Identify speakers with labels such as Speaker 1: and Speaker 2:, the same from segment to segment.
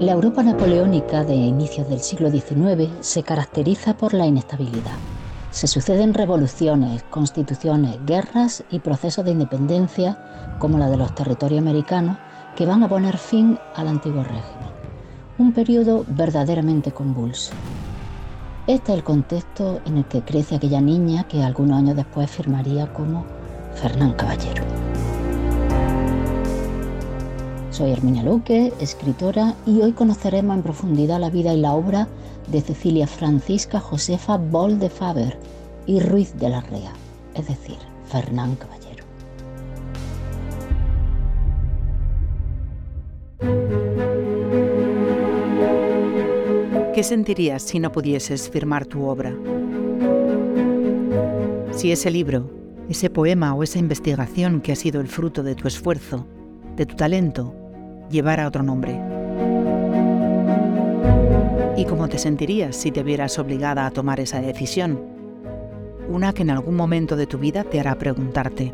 Speaker 1: La Europa napoleónica de inicios del siglo XIX se caracteriza por la inestabilidad. Se suceden revoluciones, constituciones, guerras y procesos de independencia, como la de los territorios americanos, que van a poner fin al antiguo régimen. Un periodo verdaderamente convulso. Este es el contexto en el que crece aquella niña que algunos años después firmaría como Fernán Caballero. Soy Herminia Luque, escritora, y hoy conoceremos en profundidad la vida y la obra de Cecilia Francisca Josefa Bol de Faber y Ruiz de la Rea, es decir, Fernán Caballero.
Speaker 2: ¿Qué sentirías si no pudieses firmar tu obra? Si ese libro, ese poema o esa investigación que ha sido el fruto de tu esfuerzo, de tu talento, llevara otro nombre. ¿Y cómo te sentirías si te vieras obligada a tomar esa decisión? Una que en algún momento de tu vida te hará preguntarte,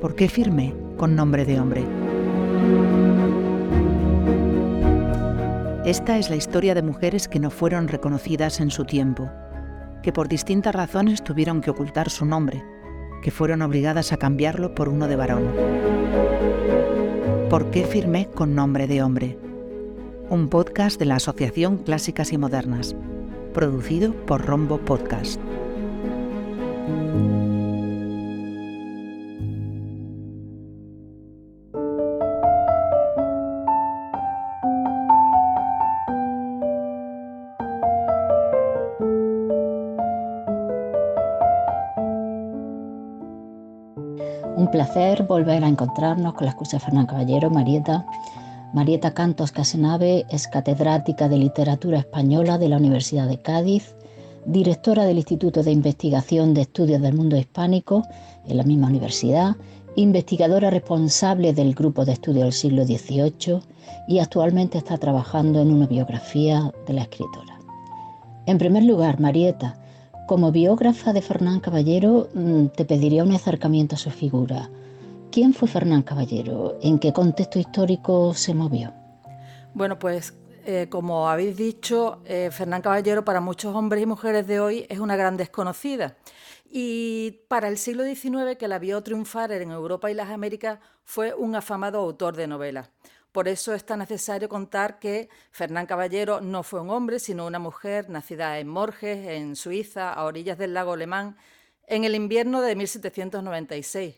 Speaker 2: ¿por qué firme con nombre de hombre? Esta es la historia de mujeres que no fueron reconocidas en su tiempo, que por distintas razones tuvieron que ocultar su nombre, que fueron obligadas a cambiarlo por uno de varón. ¿Por qué firmé con nombre de hombre? Un podcast de la Asociación Clásicas y Modernas, producido por Rombo Podcast.
Speaker 1: Volver a encontrarnos con la excusa de Fernán Caballero, Marieta. Marieta Cantos Casenave es catedrática de Literatura Española de la Universidad de Cádiz, directora del Instituto de Investigación de Estudios del Mundo Hispánico en la misma universidad, investigadora responsable del Grupo de Estudios del Siglo XVIII y actualmente está trabajando en una biografía de la escritora. En primer lugar, Marieta, como biógrafa de Fernán Caballero, mm, te pediría un acercamiento a su figura. ¿Quién fue Fernán Caballero? ¿En qué contexto histórico se movió?
Speaker 3: Bueno, pues eh, como habéis dicho, eh, Fernán Caballero para muchos hombres y mujeres de hoy es una gran desconocida. Y para el siglo XIX, que la vio triunfar en Europa y las Américas, fue un afamado autor de novelas. Por eso es tan necesario contar que Fernán Caballero no fue un hombre, sino una mujer nacida en Morges, en Suiza, a orillas del lago Alemán, en el invierno de 1796,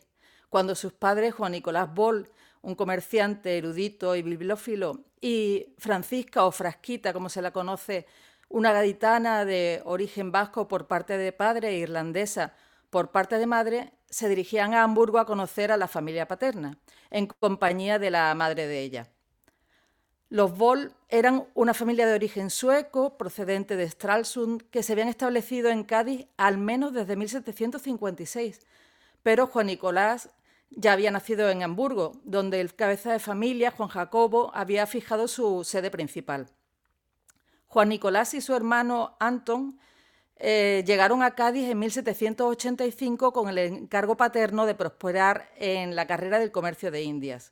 Speaker 3: cuando sus padres, Juan Nicolás Boll, un comerciante erudito y bibliófilo, y Francisca o Frasquita, como se la conoce, una gaditana de origen vasco por parte de padre e irlandesa por parte de madre, se dirigían a Hamburgo a conocer a la familia paterna, en compañía de la madre de ella. Los Boll eran una familia de origen sueco, procedente de Stralsund, que se habían establecido en Cádiz al menos desde 1756, pero Juan Nicolás ya había nacido en Hamburgo, donde el cabeza de familia, Juan Jacobo, había fijado su sede principal. Juan Nicolás y su hermano Anton eh, llegaron a Cádiz en 1785 con el encargo paterno de prosperar en la carrera del comercio de Indias.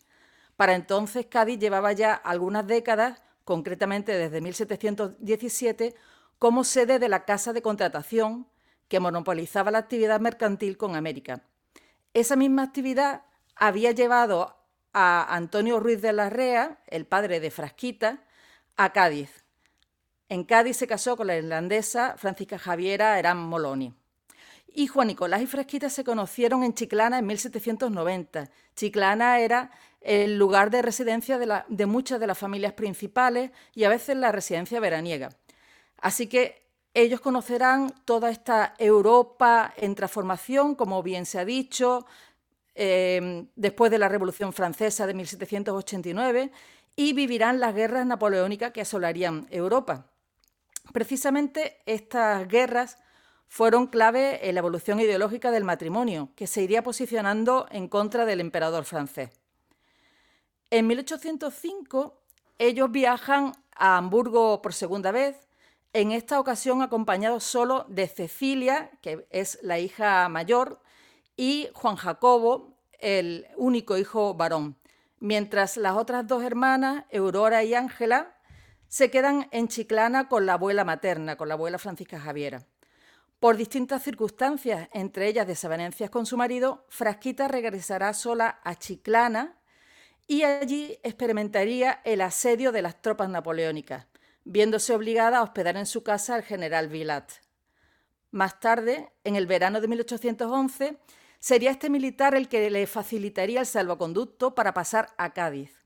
Speaker 3: Para entonces Cádiz llevaba ya algunas décadas, concretamente desde 1717, como sede de la Casa de Contratación que monopolizaba la actividad mercantil con América. Esa misma actividad había llevado a Antonio Ruiz de la Rea, el padre de Frasquita, a Cádiz. En Cádiz se casó con la irlandesa Francisca Javiera Eran Moloni. Y Juan Nicolás y Frasquita se conocieron en Chiclana en 1790. Chiclana era el lugar de residencia de, de muchas de las familias principales y a veces la residencia veraniega. Así que ellos conocerán toda esta Europa en transformación, como bien se ha dicho, eh, después de la Revolución Francesa de 1789, y vivirán las guerras napoleónicas que asolarían Europa. Precisamente estas guerras fueron clave en la evolución ideológica del matrimonio, que se iría posicionando en contra del emperador francés. En 1805 ellos viajan a Hamburgo por segunda vez, en esta ocasión acompañados solo de Cecilia, que es la hija mayor, y Juan Jacobo, el único hijo varón, mientras las otras dos hermanas, Aurora y Ángela, se quedan en Chiclana con la abuela materna, con la abuela Francisca Javiera. Por distintas circunstancias, entre ellas desavenencias con su marido, Frasquita regresará sola a Chiclana y allí experimentaría el asedio de las tropas napoleónicas, viéndose obligada a hospedar en su casa al general Vilat. Más tarde, en el verano de 1811, sería este militar el que le facilitaría el salvoconducto para pasar a Cádiz.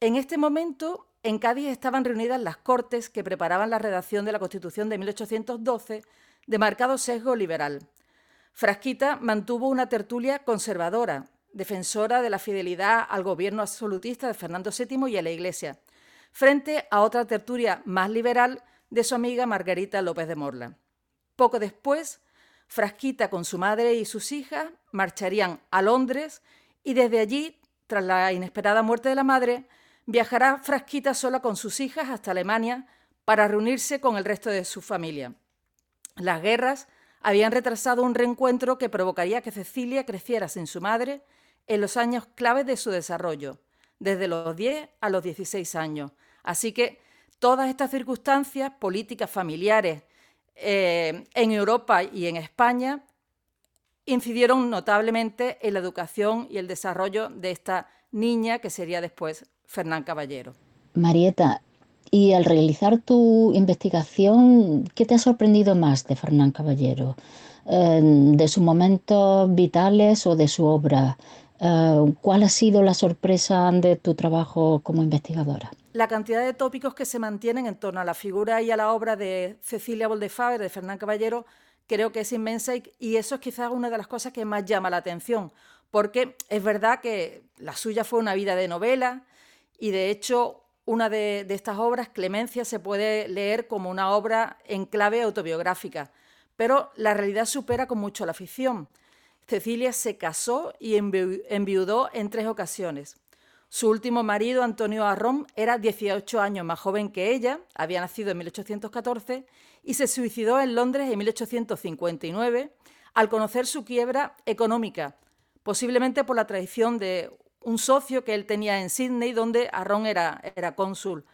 Speaker 3: En este momento, en Cádiz estaban reunidas las Cortes que preparaban la redacción de la Constitución de 1812 de marcado sesgo liberal. Frasquita mantuvo una tertulia conservadora, defensora de la fidelidad al gobierno absolutista de Fernando VII y a la Iglesia, frente a otra tertulia más liberal de su amiga Margarita López de Morla. Poco después, Frasquita con su madre y sus hijas marcharían a Londres y desde allí, tras la inesperada muerte de la madre, viajará Frasquita sola con sus hijas hasta Alemania para reunirse con el resto de su familia. Las guerras habían retrasado un reencuentro que provocaría que Cecilia creciera sin su madre en los años claves de su desarrollo, desde los 10 a los 16 años. Así que todas estas circunstancias políticas familiares eh, en Europa y en España incidieron notablemente en la educación y el desarrollo de esta niña que sería después Fernán Caballero.
Speaker 1: Marieta, y al realizar tu investigación, ¿qué te ha sorprendido más de Fernán Caballero? Eh, ¿De sus momentos vitales o de su obra? Eh, ¿Cuál ha sido la sorpresa de tu trabajo como investigadora?
Speaker 3: La cantidad de tópicos que se mantienen en torno a la figura y a la obra de Cecilia Boldefaber, de Fernán Caballero, creo que es inmensa y, eso es quizás una de las cosas que más llama la atención, porque es verdad que la suya fue una vida de novela y de hecho una de, estas obras, Clemencia, se puede leer como una obra en clave autobiográfica, pero la realidad supera con mucho la ficción. Cecilia se casó y enviudó en tres ocasiones. Su último marido, Antonio Arrón, era 18 años más joven que ella, había nacido en 1814 y se suicidó en Londres en 1859 al conocer su quiebra económica, posiblemente por la traición de un socio que él tenía en Sydney, donde Arrón era, era cónsul.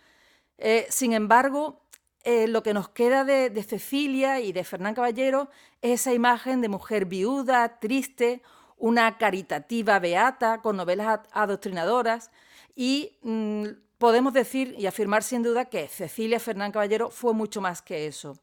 Speaker 3: Eh, sin embargo, eh, lo que nos queda de, Cecilia y de Fernán Caballero es esa imagen de mujer viuda, triste, una caritativa beata con novelas adoctrinadoras y mm, podemos decir y afirmar sin duda que Cecilia Fernán Caballero fue mucho más que eso.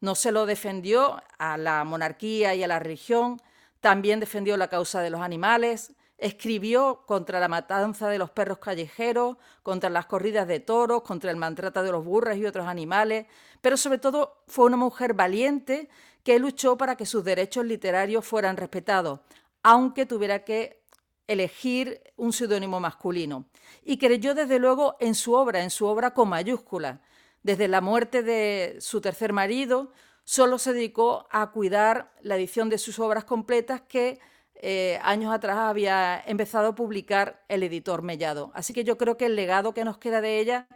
Speaker 3: No se lo defendió a la monarquía y a la religión, también defendió la causa de los animales, Escribió contra la matanza de los perros callejeros, contra las corridas de toros, contra el maltrato de los burros y otros animales, pero sobre todo fue una mujer valiente que luchó para que sus derechos literarios fueran respetados, aunque tuviera que elegir un seudónimo masculino. Y creyó desde luego en su obra, en su obra con mayúscula. Desde la muerte de su tercer marido, solo se dedicó a cuidar la edición de sus obras completas que eh, años atrás había empezado a publicar el editor Mellado. Así que yo creo que el legado que nos queda de ella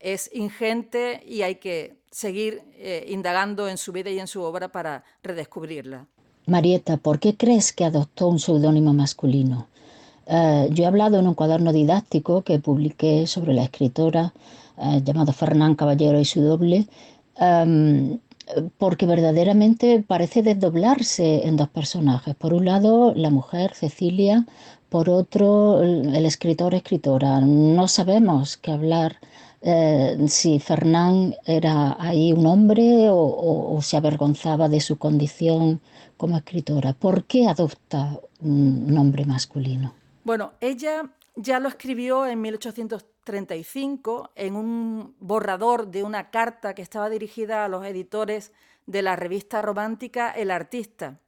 Speaker 3: es ingente y hay que seguir eh, indagando en su vida y en su obra para redescubrirla.
Speaker 1: Marieta, ¿por qué crees que adoptó un seudónimo masculino? Eh, yo he hablado en un cuaderno didáctico que publiqué sobre la escritora llamado Fernán Caballero y su doble, em, porque verdaderamente parece desdoblarse en dos personajes. Por un lado, la mujer, Cecilia, por otro, el escritor, escritora. No sabemos qué hablar eh, si Fernán era ahí un hombre o, se avergonzaba de su condición como escritora. ¿Por qué adopta un nombre masculino?
Speaker 3: Bueno, ella ya lo escribió en 1835 en un borrador de una carta que estaba dirigida a los editores de la revista romántica El Artista.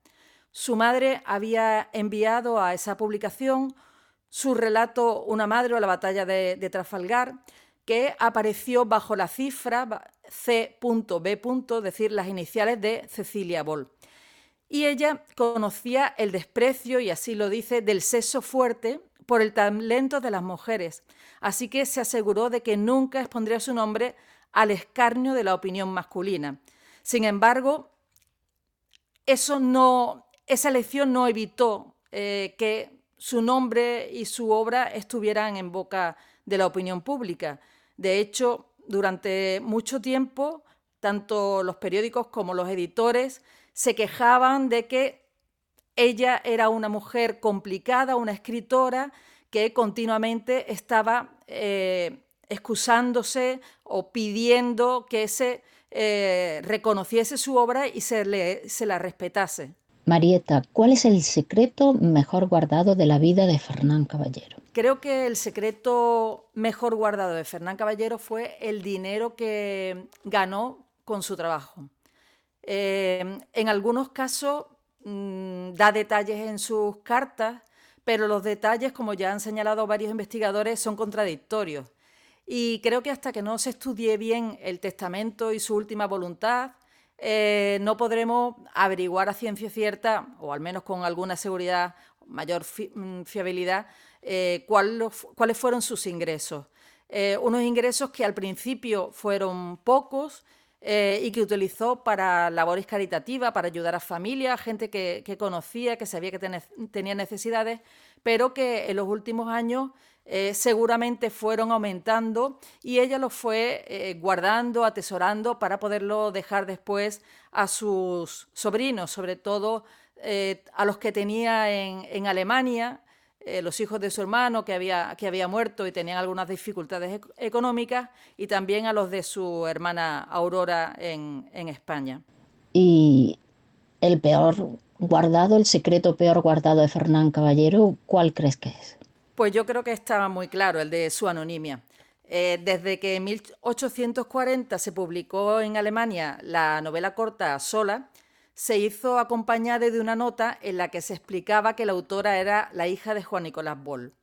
Speaker 3: Su madre había enviado a esa publicación su relato Una madre o la batalla de, Trafalgar, que apareció bajo la cifra C.B. es decir, las iniciales de Cecilia Boll. Y ella conocía el desprecio, y así lo dice, del sexo fuerte por el talento de las mujeres, así que se aseguró de que nunca expondría su nombre al escarnio de la opinión masculina. Sin embargo, eso no, esa elección no evitó eh, que su nombre y su obra estuvieran en boca de la opinión pública. De hecho, durante mucho tiempo, tanto los periódicos como los editores se quejaban de que ella era una mujer complicada, una escritora que continuamente estaba eh, excusándose o pidiendo que se eh, reconociese su obra y se, le, se la respetase.
Speaker 1: Marieta, ¿cuál es el secreto mejor guardado de la vida de Fernán Caballero?
Speaker 3: Creo que el secreto mejor guardado de Fernán Caballero fue el dinero que ganó con su trabajo. Eh, en algunos casos Mm, da detalles en sus cartas, pero los detalles, como ya han señalado varios investigadores, son contradictorios. Y creo que hasta que no se estudie bien el testamento y su última voluntad, eh, no podremos averiguar a ciencia cierta, o al menos con alguna seguridad, mayor mm, fiabilidad, eh, cuáles fueron sus ingresos. Eh, unos ingresos que al principio fueron pocos, eh, y que utilizó para labores caritativas, para ayudar a familias, gente que, conocía, que sabía que tenía necesidades, pero que en los últimos años eh, seguramente fueron aumentando y ella los fue eh, guardando, atesorando para poderlo dejar después a sus sobrinos, sobre todo a los que tenía en Alemania, eh, los hijos de su hermano que había, que había muerto y tenían algunas dificultades económicas, y también a los de su hermana Aurora en, en España.
Speaker 1: Y el peor guardado, el secreto peor guardado de Fernán Caballero, ¿cuál crees que es?
Speaker 3: Pues yo creo que estaba muy claro, el de su anonimia. Eh, desde que en 1840 se publicó en Alemania la novela corta Sola, se hizo acompañada de una nota en la que se explicaba que la autora era la hija de Juan Nicolás Boll.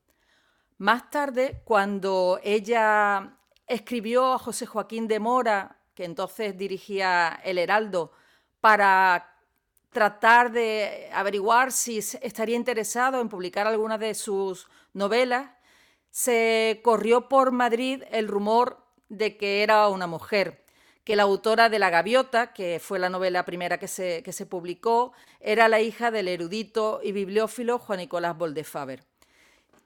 Speaker 3: Más tarde, cuando ella escribió a José Joaquín de Mora, que entonces dirigía El Heraldo, para tratar de averiguar si estaría interesado en publicar alguna de sus novelas, se corrió por Madrid el rumor de que era una mujer que la autora de La Gaviota, que fue la novela primera que se, que se publicó, era la hija del erudito y bibliófilo Juan Nicolás Boldefaber.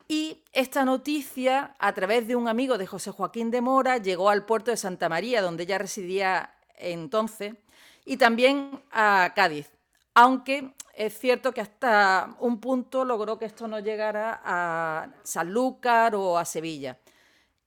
Speaker 3: Y esta noticia, a través de un amigo de José Joaquín de Mora, llegó al puerto de Santa María, donde ella residía entonces, y también a Cádiz. Aunque es cierto que hasta un punto logró que esto no llegara a Sanlúcar o a Sevilla.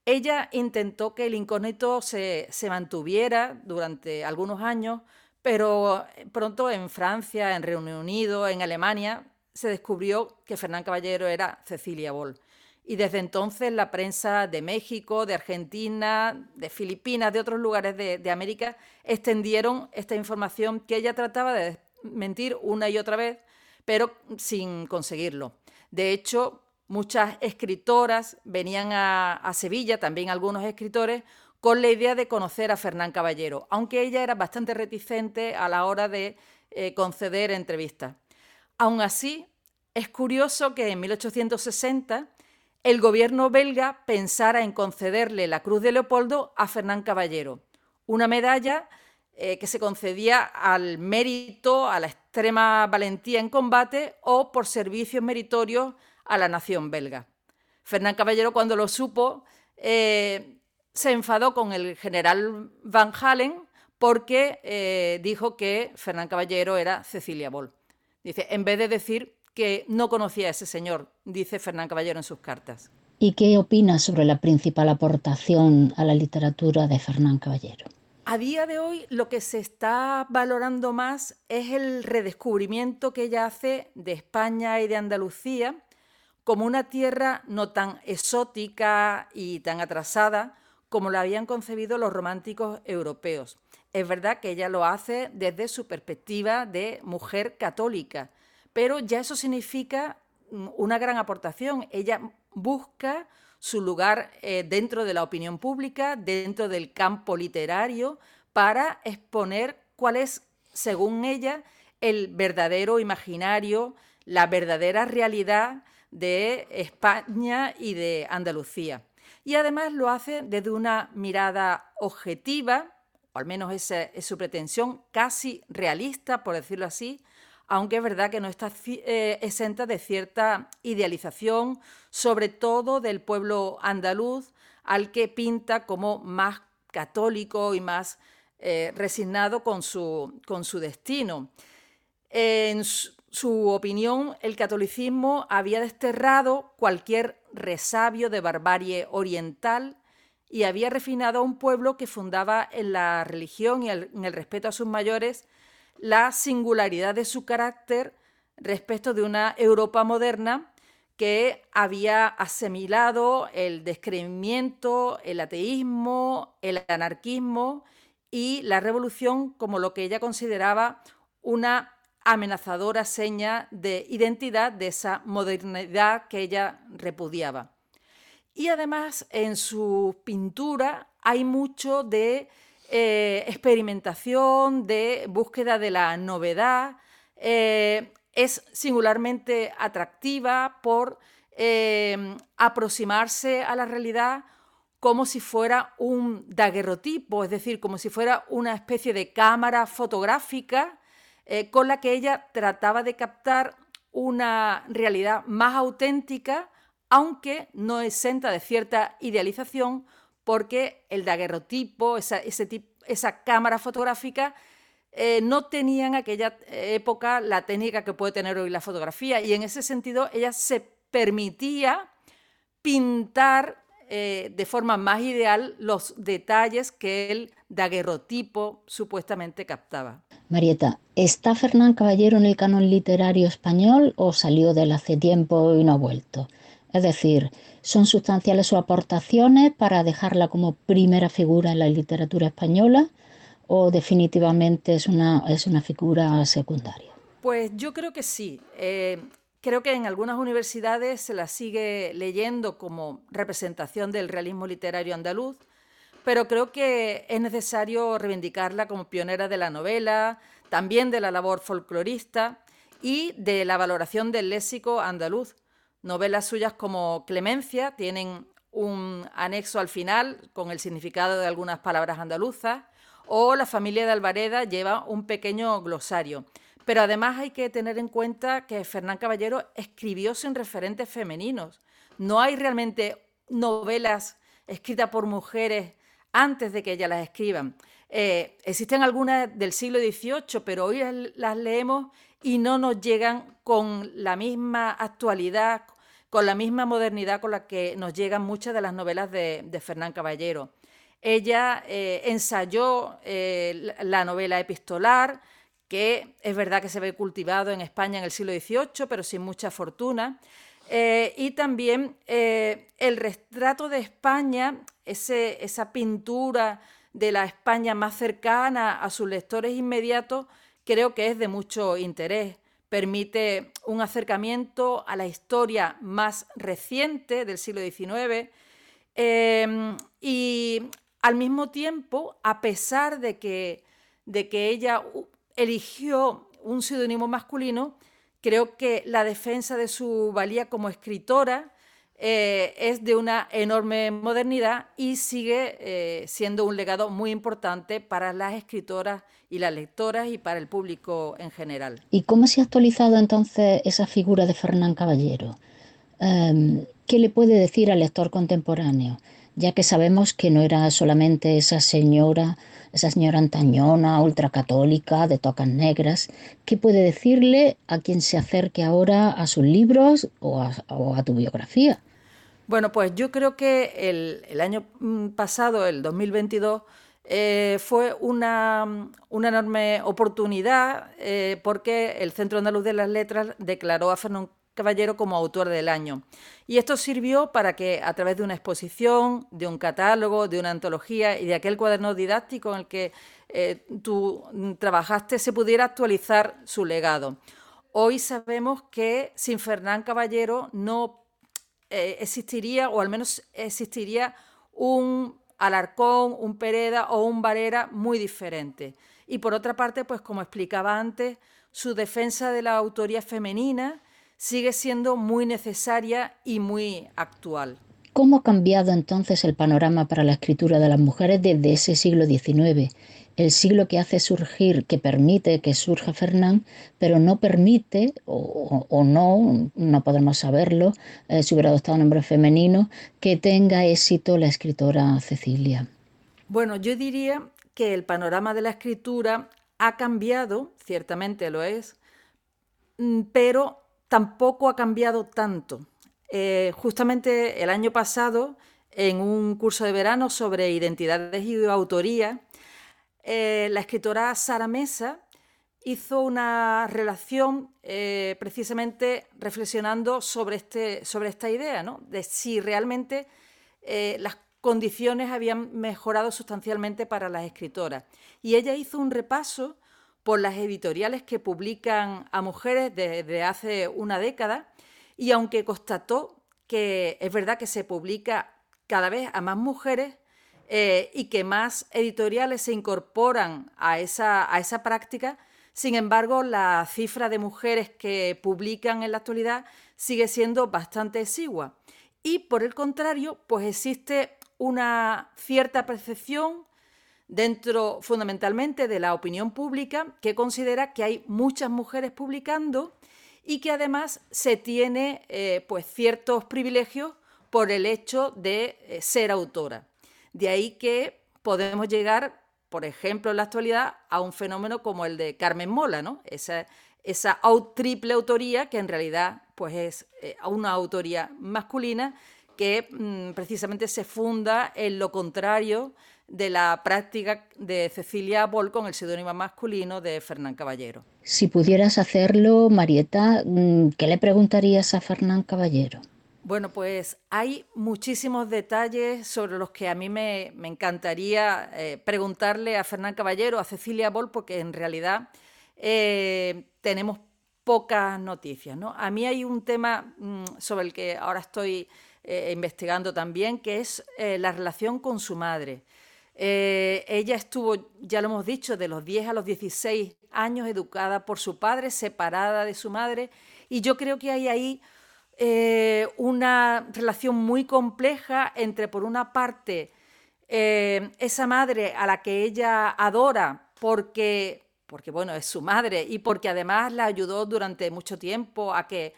Speaker 3: Ella intentó que el incógnito se, mantuviera durante algunos años, pero pronto en Francia, en Reino Unido, en Alemania, se descubrió que Fernán Caballero era Cecilia Boll. Y desde entonces la prensa de México, de Argentina, de Filipinas, de otros lugares de, de América, extendieron esta información que ella trataba de mentir una y otra vez, pero sin conseguirlo. De hecho, Muchas escritoras venían a, Sevilla, también algunos escritores, con la idea de conocer a Fernán Caballero, aunque ella era bastante reticente a la hora de eh, conceder entrevistas. Aún así, es curioso que en 1860 el gobierno belga pensara en concederle la Cruz de Leopoldo a Fernán Caballero, una medalla eh, que se concedía al mérito, a la extrema valentía en combate o por servicios meritorios a la nación belga. Fernán Caballero, cuando lo supo, eh, se enfadó con el general Van Halen porque eh, dijo que Fernán Caballero era Cecilia Boll. Dice, en vez de decir que no conocía a ese señor, dice Fernán Caballero en sus cartas.
Speaker 1: ¿Y qué opinas sobre la principal aportación a la literatura de Fernán Caballero?
Speaker 3: A día de hoy lo que se está valorando más es el redescubrimiento que ella hace de España y de Andalucía como una tierra no tan exótica y tan atrasada como la habían concebido los románticos europeos. Es verdad que ella lo hace desde su perspectiva de mujer católica, pero ya eso significa mm, una gran aportación. Ella busca su lugar eh, dentro de la opinión pública, dentro del campo literario, para exponer cuál es, según ella, el verdadero imaginario, la verdadera realidad de España y de Andalucía. Y además lo hace desde una mirada objetiva, o al menos esa es su pretensión, casi realista, por decirlo así, aunque es verdad que no está eh, exenta de cierta idealización, sobre todo del pueblo andaluz, al que pinta como más católico y más eh, resignado con su, con su destino. En su opinión, el catolicismo había desterrado cualquier resabio de barbarie oriental y había refinado a un pueblo que fundaba en la religión y en el respeto a sus mayores la singularidad de su carácter respecto de una Europa moderna que había asimilado el descreimiento, el ateísmo, el anarquismo y la revolución como lo que ella consideraba una amenazadora seña de identidad de esa modernidad que ella repudiaba. Y además en su pintura hay mucho de eh, experimentación, de búsqueda de la novedad. Eh, es singularmente atractiva por eh, aproximarse a la realidad como si fuera un daguerrotipo, es decir, como si fuera una especie de cámara fotográfica eh, con la que ella trataba de captar una realidad más auténtica, aunque no exenta de cierta idealización, porque el daguerrotipo, esa, esa cámara fotográfica, eh, no tenía en aquella época la técnica que puede tener hoy la fotografía. Y en ese sentido ella se permitía pintar eh, de forma más ideal los detalles que el daguerrotipo supuestamente captaba.
Speaker 1: Marieta, ¿está Fernán Caballero en el canon literario español o salió de él hace tiempo y no ha vuelto? Es decir, ¿son sustanciales sus aportaciones para dejarla como primera figura en la literatura española o definitivamente es una, es una figura secundaria?
Speaker 3: Pues yo creo que sí. Eh, Creo que en algunas universidades se la sigue leyendo como representación del realismo literario andaluz, pero creo que es necesario reivindicarla como pionera de la novela, también de la labor folclorista y de la valoración del léxico andaluz. Novelas suyas como Clemencia tienen un anexo al final con el significado de algunas palabras andaluzas, o La familia de Alvareda lleva un pequeño glosario. Pero además hay que tener en cuenta que Fernán Caballero escribió sin referentes femeninos. No hay realmente novelas escritas por mujeres antes de que ellas las escriban. Eh, existen algunas del siglo XVIII, pero hoy las leemos y no nos llegan con la misma actualidad, con la misma modernidad con la que nos llegan muchas de las novelas de, Fernán Caballero. Ella eh, ensayó eh, la novela epistolar, que es verdad que se ve cultivado en España en el siglo XVIII, pero sin mucha fortuna. Eh, y también eh, el retrato de España, esa pintura de la España más cercana a sus lectores inmediatos, creo que es de mucho interés. Permite un acercamiento a la historia más reciente del siglo XIX eh, y al mismo tiempo, a pesar de que, de que ella eligió un seudónimo masculino, creo que la defensa de su valía como escritora eh, es de una enorme modernidad y sigue eh, siendo un legado muy importante para las escritoras y las lectoras y para el público en general.
Speaker 1: ¿Y cómo se ha actualizado entonces esa figura de Fernán Caballero? Em, ¿Qué le puede decir al lector contemporáneo? Ya que sabemos que no era solamente esa señora esa señora antañona, ultracatólica, de tocas negras, ¿qué puede decirle a quien se acerque ahora a sus libros o a, tu biografía?
Speaker 3: Bueno, pues yo creo que el, año mm, pasado, el 2022, eh, fue una, enorme oportunidad eh, porque el Centro Andaluz de las Letras declaró a Fernando Caballero como autor del año. Y esto sirvió para que a través de una exposición, de un catálogo, de una antología y de aquel cuaderno didáctico en el que eh, tú trabajaste se pudiera actualizar su legado. Hoy sabemos que sin Fernán Caballero no eh, existiría, o al menos existiría un Alarcón, un Pereda o un Varera muy diferente. Y por otra parte, pues como explicaba antes, su defensa de la autoría femenina, sigue siendo muy necesaria y muy actual.
Speaker 1: ¿Cómo ha cambiado entonces el panorama para la escritura de las mujeres desde ese siglo XIX? El siglo que hace surgir, que permite que surja Fernán, pero no permite, o, no, no podemos saberlo, eh, si hubiera adoptado nombre femenino, que tenga éxito la escritora Cecilia.
Speaker 3: Bueno, yo diría que el panorama de la escritura ha cambiado, ciertamente lo es, mm, pero tampoco ha cambiado tanto. Eh, justamente el año pasado, en un curso de verano sobre identidades y autoría, eh, la escritora Sara Mesa hizo una relación eh, precisamente reflexionando sobre, este, sobre esta idea, ¿no? de si realmente las condiciones habían mejorado sustancialmente para las escritoras. Y ella hizo un repaso por las editoriales que publican a mujeres desde hace una década y aunque constató que es verdad que se publica cada vez a más mujeres eh, y que más editoriales se incorporan a esa, a esa práctica, sin embargo, la cifra de mujeres que publican en la actualidad sigue siendo bastante exigua. Y por el contrario, pues existe una cierta percepción dentro fundamentalmente de la opinión pública que considera que hay muchas mujeres publicando y que además se tiene eh, pues ciertos privilegios por el hecho de eh, ser autora. De ahí que podemos llegar, por ejemplo, en la actualidad, a un fenómeno como el de Carmen Mola, ¿no? Esa, triple autoría que en realidad pues es eh, una autoría masculina que mm, precisamente se funda en lo contrario de la práctica de Cecilia Boll con el seudónimo masculino de Fernán Caballero.
Speaker 1: Si pudieras hacerlo, Marieta, mm, ¿qué le preguntarías a Fernán Caballero?
Speaker 3: Bueno, pues hay muchísimos detalles sobre los que a mí me, encantaría eh, preguntarle a Fernán Caballero, a Cecilia Boll, porque en realidad eh, tenemos pocas noticias. ¿no? A mí hay un tema mm, sobre el que ahora estoy eh, investigando también, que es la relación con su madre. Eh, ella estuvo, ya lo hemos dicho, de los 10 a los 16 años educada por su padre, separada de su madre, y yo creo que hay ahí eh, una relación muy compleja entre, por una parte, eh, esa madre a la que ella adora porque, porque, bueno, es su madre y porque además la ayudó durante mucho tiempo a que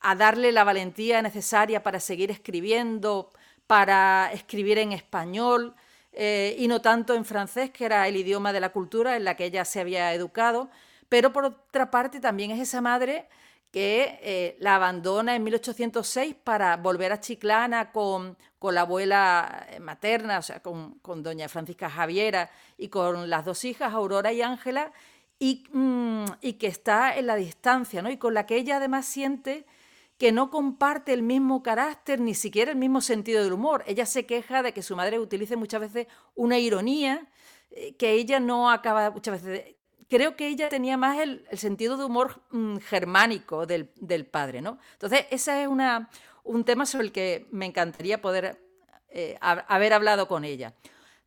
Speaker 3: a darle la valentía necesaria para seguir escribiendo, para escribir en español eh, y no tanto en francés, que era el idioma de la cultura en la que ella se había educado. Pero por otra parte también es esa madre que eh, la abandona en 1806 para volver a Chiclana con, la abuela eh, materna, o sea, con, doña Francisca Javiera y con las dos hijas, Aurora y Ángela, y, mm, y, que está en la distancia, ¿no? Y con la que ella además siente que no comparte el mismo carácter, ni siquiera el mismo sentido del humor. Ella se queja de que su madre utilice muchas veces una ironía eh, que ella no acaba muchas veces... Creo que ella tenía más el, sentido de humor mm, germánico del, padre, ¿no? Entonces, ese es una, un tema sobre el que me encantaría poder eh, haber hablado con ella.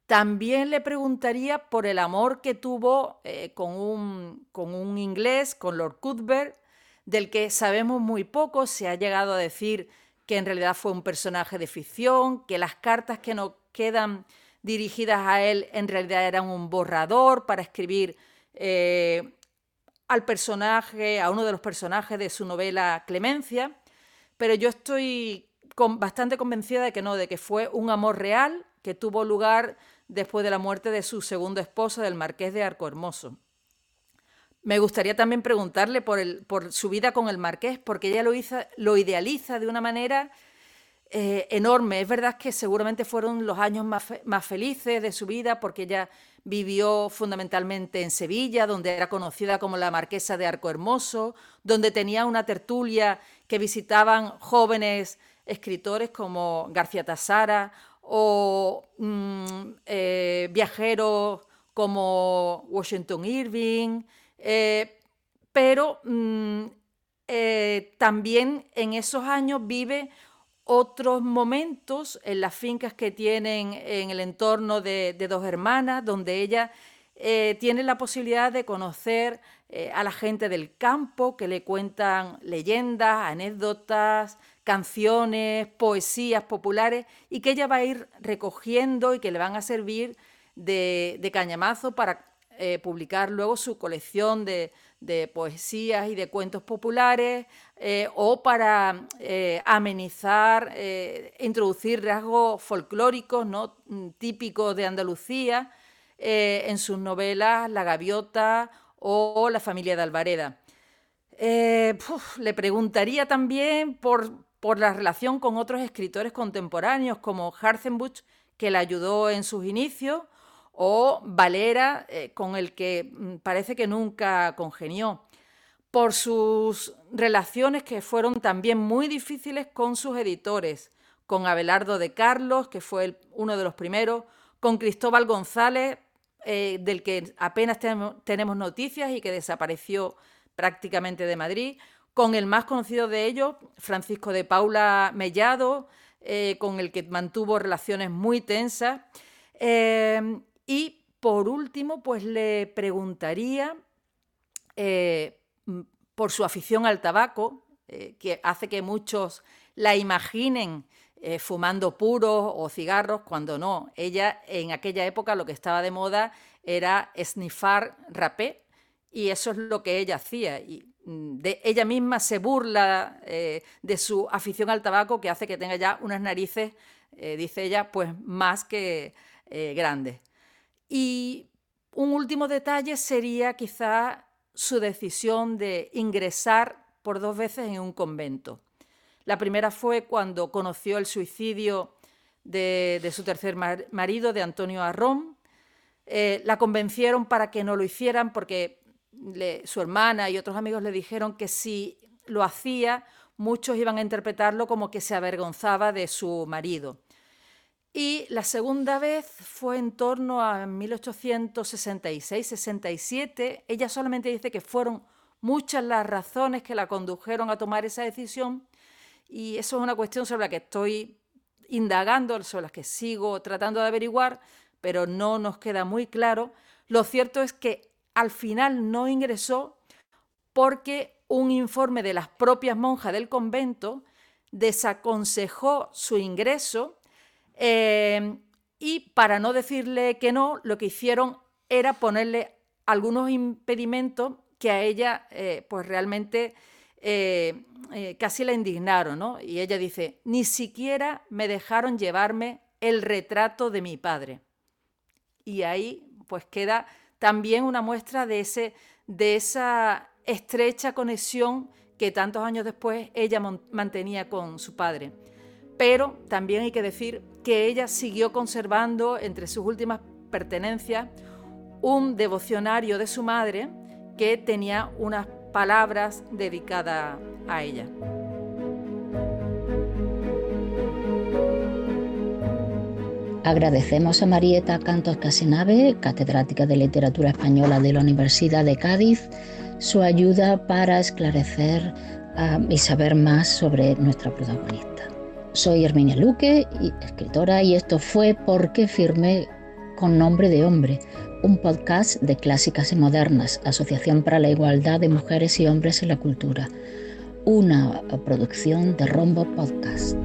Speaker 3: También le preguntaría por el amor que tuvo eh, con, un, con un inglés, con Lord Cuthbert, del que sabemos muy poco, se ha llegado a decir que en realidad fue un personaje de ficción, que las cartas que nos quedan dirigidas a él en realidad eran un borrador para escribir eh, al personaje, a uno de los personajes de su novela Clemencia, pero yo estoy bastante convencida de que no, de que fue un amor real que tuvo lugar después de la muerte de su segundo esposo, del marqués de Arco Hermoso. Me gustaría también preguntarle por, su vida con el marqués, porque ella lo, lo idealiza de una manera eh, enorme. Es verdad que seguramente fueron los años más, felices de su vida, porque ella vivió fundamentalmente en Sevilla, donde era conocida como la marquesa de Arco Hermoso, donde tenía una tertulia que visitaban jóvenes escritores como García Tassara o mm, eh, viajeros como Washington Irving. Eh, pero mm, eh, también en esos años vive otros momentos en las fincas que tienen en el entorno de, dos hermanas, donde ella eh, tiene la posibilidad de conocer a la gente del campo que le cuentan leyendas, anécdotas, canciones, poesías populares y que ella va a ir recogiendo y que le van a servir de cañamazo para eh, publicar luego su colección de, poesías y de cuentos populares eh, o para eh, amenizar, introducir rasgos folclóricos ¿no? Mm, típicos de Andalucía en sus novelas La Gaviota o La familia de Alvareda. le preguntaría también por, por la relación con otros escritores contemporáneos como Harzenbusch, que le ayudó en sus inicios, o Valera, eh, con el que mm, parece que nunca congenió, por sus relaciones que fueron también muy difíciles con sus editores, con Abelardo de Carlos, que fue uno de los primeros, con Cristóbal González, eh, del que apenas tenemos, noticias y que desapareció prácticamente de Madrid, con el más conocido de ellos, Francisco de Paula Mellado, eh, con el que mantuvo relaciones muy tensas. Y por último, pues le preguntaría eh, por su afición al tabaco, eh, que hace que muchos la imaginen eh, fumando puros o cigarros, cuando no. Ella en aquella época lo que estaba de moda era snifar rapé y eso es lo que ella hacía. Y mm, de ella misma se burla de su afición al tabaco que hace que tenga ya unas narices, dice ella, pues más que grandes. Y un último detalle sería quizá su decisión de ingresar por dos veces en un convento. La primera fue cuando conoció el suicidio de, su tercer marido, de Antonio Arrón. Eh, la convencieron para que no lo hicieran porque su hermana y otros amigos le dijeron que si lo hacía, muchos iban a interpretarlo como que se avergonzaba de su marido. Y la segunda vez fue en torno a 1866-67. Ella solamente dice que fueron muchas las razones que la condujeron a tomar esa decisión y eso es una cuestión sobre la que estoy indagando, sobre la que sigo tratando de averiguar, pero no nos queda muy claro. Lo cierto es que al final no ingresó porque un informe de las propias monjas del convento desaconsejó su ingreso Em, y para no decirle que no, lo que hicieron era ponerle algunos impedimentos que a ella eh, pues realmente eh, eh, casi la indignaron, ¿no? Y ella dice, ni siquiera me dejaron llevarme el retrato de mi padre. Y ahí pues queda también una muestra de, ese, de esa estrecha conexión que tantos años después ella mantenía con su padre. Pero también hay que decir que ella siguió conservando entre sus últimas pertenencias un devocionario de su madre que tenía unas palabras dedicadas a ella.
Speaker 1: Agradecemos a Marieta Cantos Casenave, catedrática de Literatura Española de la Universidad de Cádiz, su ayuda para esclarecer y saber más sobre nuestra protagonista. Soy Herminia Luque, escritora, y esto fue Porque firmé con nombre de hombre, un podcast de clásicas y modernas, Asociación para la Igualdad de Mujeres y Hombres en la Cultura, una producción de Rombo Podcast.